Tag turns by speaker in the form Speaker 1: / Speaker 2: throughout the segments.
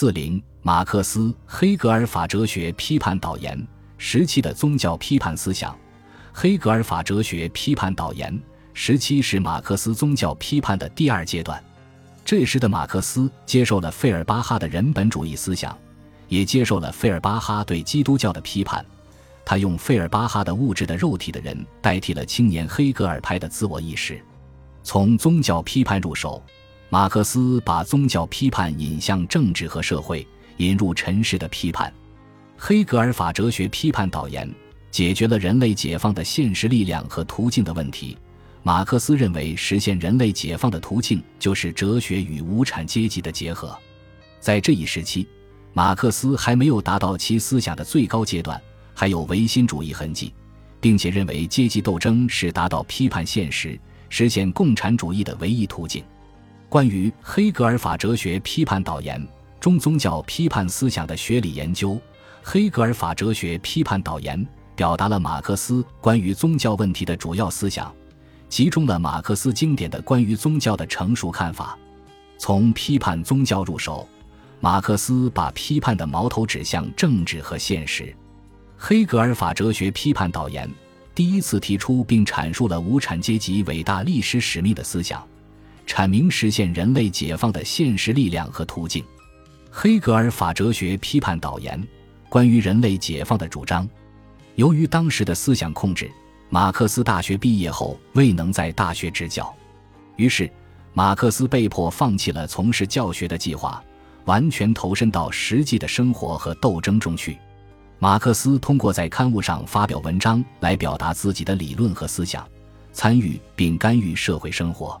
Speaker 1: 四零，马克思、黑格尔法哲学批判导言时期的宗教批判思想。黑格尔法哲学批判导言时期是马克思宗教批判的第二阶段。这时的马克思接受了费尔巴哈的人本主义思想，也接受了费尔巴哈对基督教的批判。他用费尔巴哈的物质的肉体的人代替了青年黑格尔派的自我意识。从宗教批判入手，马克思把宗教批判引向政治和社会，引入尘世的批判。黑格尔法哲学批判导言解决了人类解放的现实力量和途径的问题。马克思认为，实现人类解放的途径就是哲学与无产阶级的结合。在这一时期，马克思还没有达到其思想的最高阶段，还有唯心主义痕迹，并且认为阶级斗争是达到批判现实、实现共产主义的唯一途径。关于黑格尔法哲学批判导言中宗教批判思想的学理研究，黑格尔法哲学批判导言表达了马克思关于宗教问题的主要思想。集中了马克思经典的关于宗教的成熟看法，从批判宗教入手，马克思把批判的矛头指向政治和现实。黑格尔法哲学批判导言第一次提出并阐述了无产阶级伟大历史使命的思想，阐明实现人类解放的现实力量和途径。黑格尔法哲学批判导言关于人类解放的主张，由于当时的思想控制。马克思大学毕业后未能在大学执教，于是马克思被迫放弃了从事教学的计划，完全投身到实际的生活和斗争中去。马克思通过在刊物上发表文章来表达自己的理论和思想，参与并干预社会生活。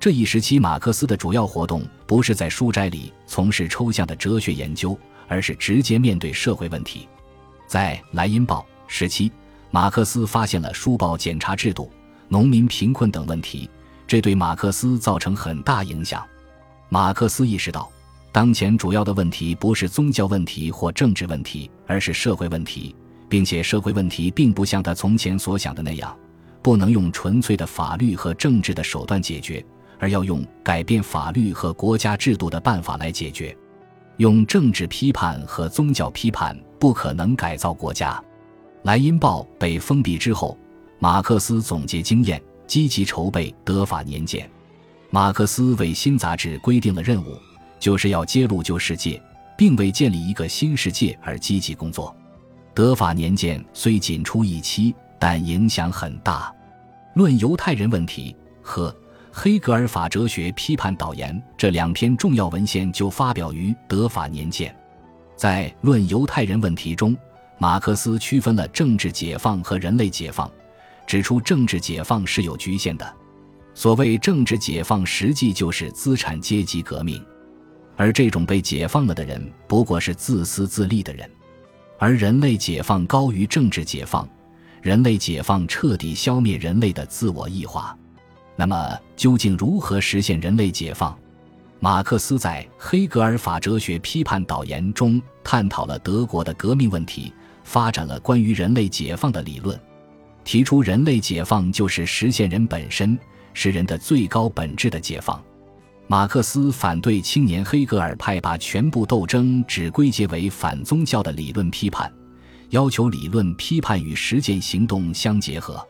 Speaker 1: 这一时期，马克思的主要活动不是在书斋里从事抽象的哲学研究，而是直接面对社会问题。在《莱茵报》时期。马克思发现了书报检查制度、农民贫困等问题，这对马克思造成很大影响。马克思意识到，当前主要的问题不是宗教问题或政治问题，而是社会问题，并且社会问题并不像他从前所想的那样，不能用纯粹的法律和政治的手段解决，而要用改变法律和国家制度的办法来解决。用政治批判和宗教批判不可能改造国家。《莱茵报》被封闭之后，马克思总结经验，积极筹备德法年鉴。马克思为新杂志规定了任务，就是要揭露旧世界，并为建立一个新世界而积极工作。德法年鉴虽仅出一期，但影响很大。《论犹太人问题》和《黑格尔法哲学批判导言》这两篇重要文献就发表于德法年鉴。在《论犹太人问题》中。马克思区分了政治解放和人类解放，指出政治解放是有局限的。所谓政治解放，实际就是资产阶级革命，而这种被解放了的人不过是自私自利的人。而人类解放高于政治解放，人类解放彻底消灭人类的自我异化。那么，究竟如何实现人类解放？马克思在《黑格尔法哲学批判导言》中探讨了德国的革命问题。发展了关于人类解放的理论，提出人类解放就是实现人本身，是人的最高本质的解放。马克思反对青年黑格尔派把全部斗争只归结为反宗教的理论批判，要求理论批判与实践行动相结合。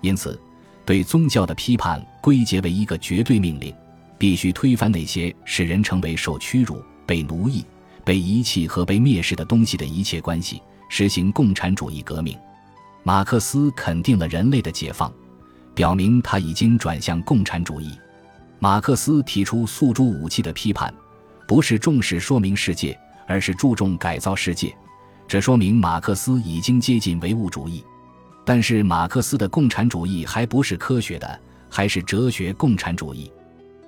Speaker 1: 因此，对宗教的批判归结为一个绝对命令，必须推翻那些使人成为受屈辱、被奴役、被遗弃和被蔑视的东西的一切关系。实行共产主义革命，马克思肯定了人类的解放，表明他已经转向共产主义。马克思提出诉诸武器的批判，不是重视说明世界，而是注重改造世界。这说明马克思已经接近唯物主义。但是马克思的共产主义还不是科学的，还是哲学共产主义。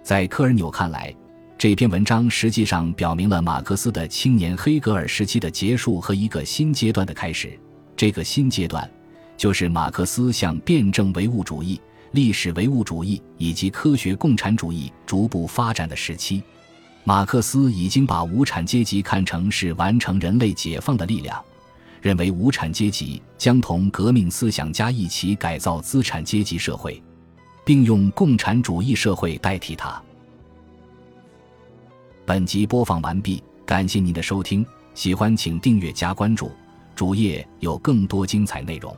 Speaker 1: 在科尔纽看来。这篇文章实际上表明了马克思的青年黑格尔时期的结束和一个新阶段的开始。这个新阶段，就是马克思向辩证唯物主义、历史唯物主义以及科学共产主义逐步发展的时期。马克思已经把无产阶级看成是完成人类解放的力量，认为无产阶级将同革命思想家一起改造资产阶级社会，并用共产主义社会代替它。本集播放完毕。感谢您的收听，喜欢请订阅加关注，主页有更多精彩内容。